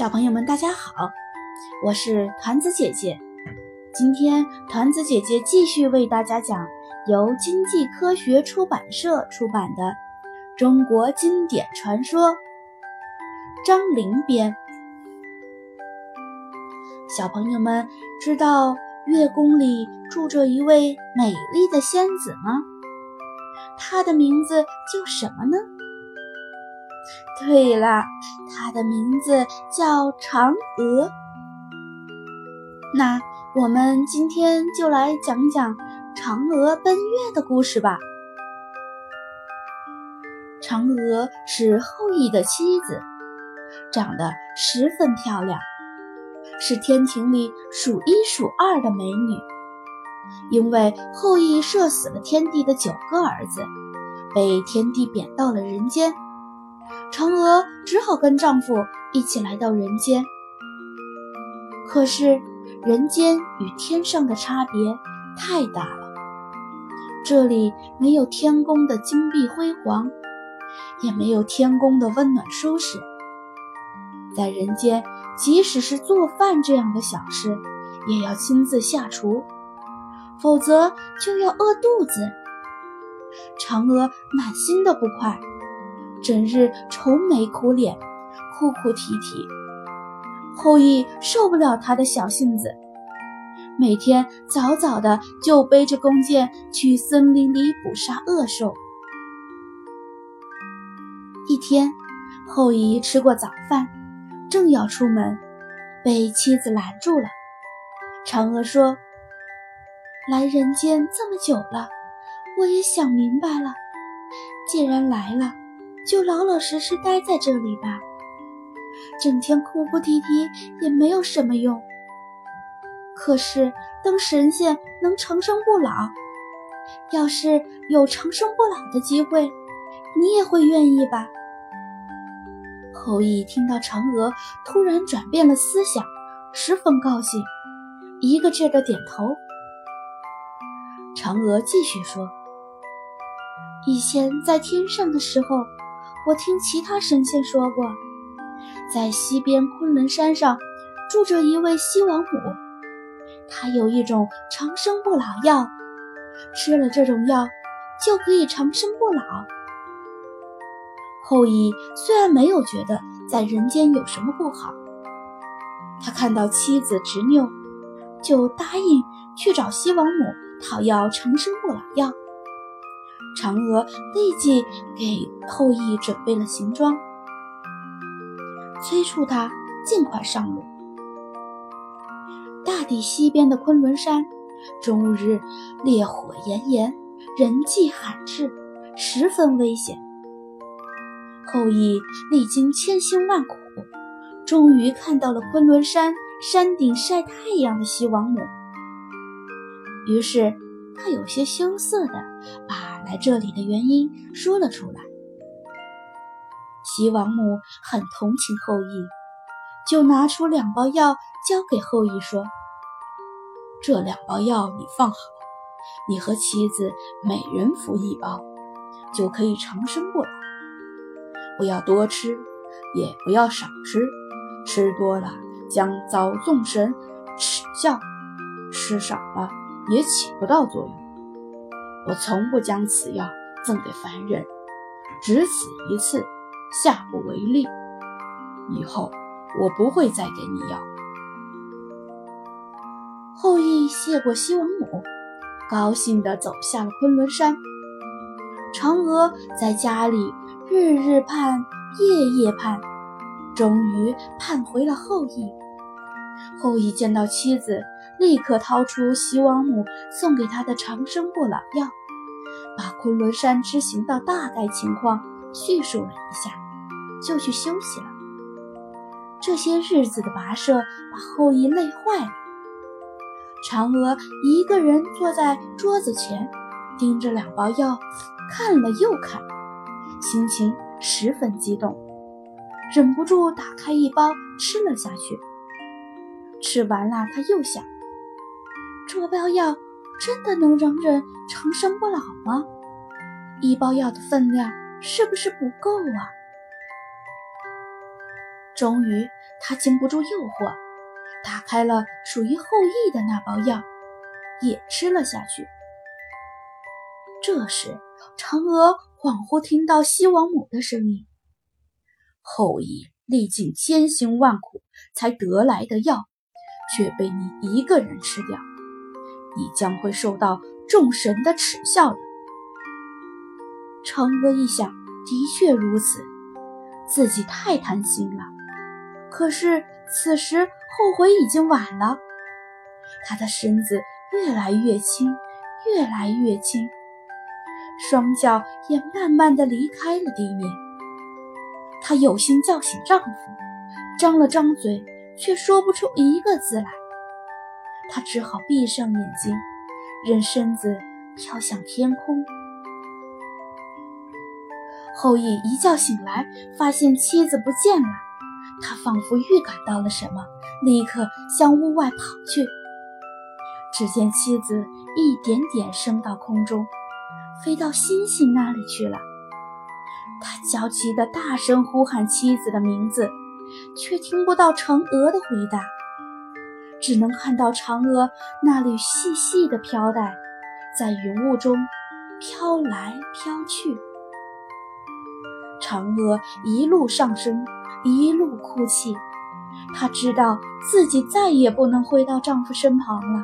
小朋友们，大家好，我是团子姐姐。今天团子姐姐继续为大家讲由经济科学出版社出版的《中国经典传说》张陵编。小朋友们知道月宫里住着一位美丽的仙子吗？她的名字叫什么呢？对了，它的名字叫嫦娥。那我们今天就来讲讲嫦娥奔月的故事吧。嫦娥是后羿的妻子，长得十分漂亮，是天庭里数一数二的美女。因为后羿射死了天帝的九个儿子，被天帝贬到了人间。嫦娥只好跟丈夫一起来到人间。可是，人间与天上的差别太大了。这里没有天宫的金碧辉煌，也没有天宫的温暖舒适。在人间，即使是做饭这样的小事，也要亲自下厨，否则就要饿肚子。嫦娥满心的不快。整日愁眉苦脸，哭哭啼啼。后羿受不了他的小性子，每天早早的就背着弓箭去森林里捕杀恶兽。一天，后羿吃过早饭，正要出门，被妻子拦住了。嫦娥说：“来人间这么久了，我也想明白了，既然来了。”就老老实实待在这里吧，整天哭哭啼啼也没有什么用。可是当神仙能长生不老，要是有长生不老的机会，你也会愿意吧？后羿听到嫦娥突然转变了思想，十分高兴，一个劲儿的点头。嫦娥继续说：“以前在天上的时候。”我听其他神仙说过，在西边昆仑山上住着一位西王母，她有一种长生不老药，吃了这种药就可以长生不老。后羿虽然没有觉得在人间有什么不好，他看到妻子执拗，就答应去找西王母讨要长生不老药。嫦娥立即给后羿准备了行装，催促他尽快上路。大地西边的昆仑山，终日烈火炎炎，人迹罕至，十分危险。后羿历经千辛万苦，终于看到了昆仑山山顶晒太阳的西王母。于是。他有些羞涩地把来这里的原因说了出来。西王母很同情后羿，就拿出两包药交给后羿说：“这两包药你放好，你和妻子每人服一包，就可以长生不老。不要多吃，也不要少吃，吃多了将遭众神耻笑，吃少了。”也起不到作用。我从不将此药赠给凡人，只此一次，下不为例。以后我不会再给你药。后羿谢过西王母，高兴地走下了昆仑山。嫦娥在家里日日盼，夜夜盼，终于盼回了后羿。后羿见到妻子。立刻掏出西王母送给他的长生不老药，把昆仑山之行的大概情况叙述了一下，就去休息了。这些日子的跋涉把后羿累坏了。嫦娥一个人坐在桌子前，盯着两包药，看了又看，心情十分激动，忍不住打开一包吃了下去。吃完了，他又想。这包药真的能让人长生不老吗？一包药的分量是不是不够啊？终于，他经不住诱惑，打开了属于后羿的那包药，也吃了下去。这时，嫦娥恍惚听到西王母的声音：“后羿历尽千辛万苦才得来的药，却被你一个人吃掉，你将会受到众神的耻笑的。”嫦娥一想，的确如此，自己太贪心了。可是此时后悔已经晚了，她的身子越来越轻，越来越轻，双脚也慢慢的离开了地面。她有心叫醒丈夫，张了张嘴，却说不出一个字来。他只好闭上眼睛，任身子飘向天空。后羿一觉醒来，发现妻子不见了，他仿佛预感到了什么，立刻向屋外跑去。只见妻子一点点升到空中，飞到星星那里去了。他焦急地大声呼喊妻子的名字，却听不到嫦娥的回答，只能看到嫦娥那缕细细的飘带，在云雾中飘来飘去。嫦娥一路上升，一路哭泣。她知道自己再也不能回到丈夫身旁了，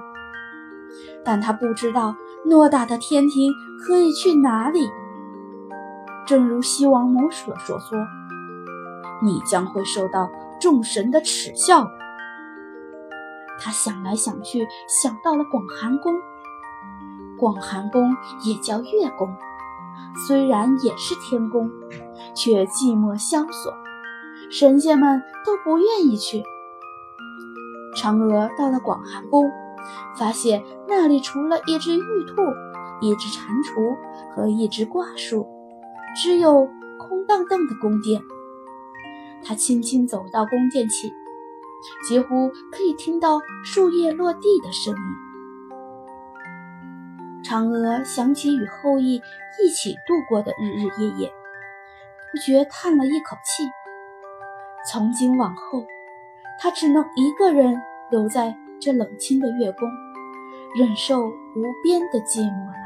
但她不知道偌大的天庭可以去哪里。正如西王母所说：“你将会受到众神的耻笑。”他想来想去，想到了广寒宫。广寒宫也叫月宫，虽然也是天宫。却寂寞萧索，神仙们都不愿意去。嫦娥到了广寒宫，发现那里除了一只玉兔、一只蟾蜍和一只挂树，只有空荡荡的宫殿。她轻轻走到宫殿前，几乎可以听到树叶落地的声音。嫦娥想起与后羿一起度过的日日夜夜。不觉叹了一口气。从今往后，他只能一个人留在这冷清的月宫，忍受无边的寂寞了。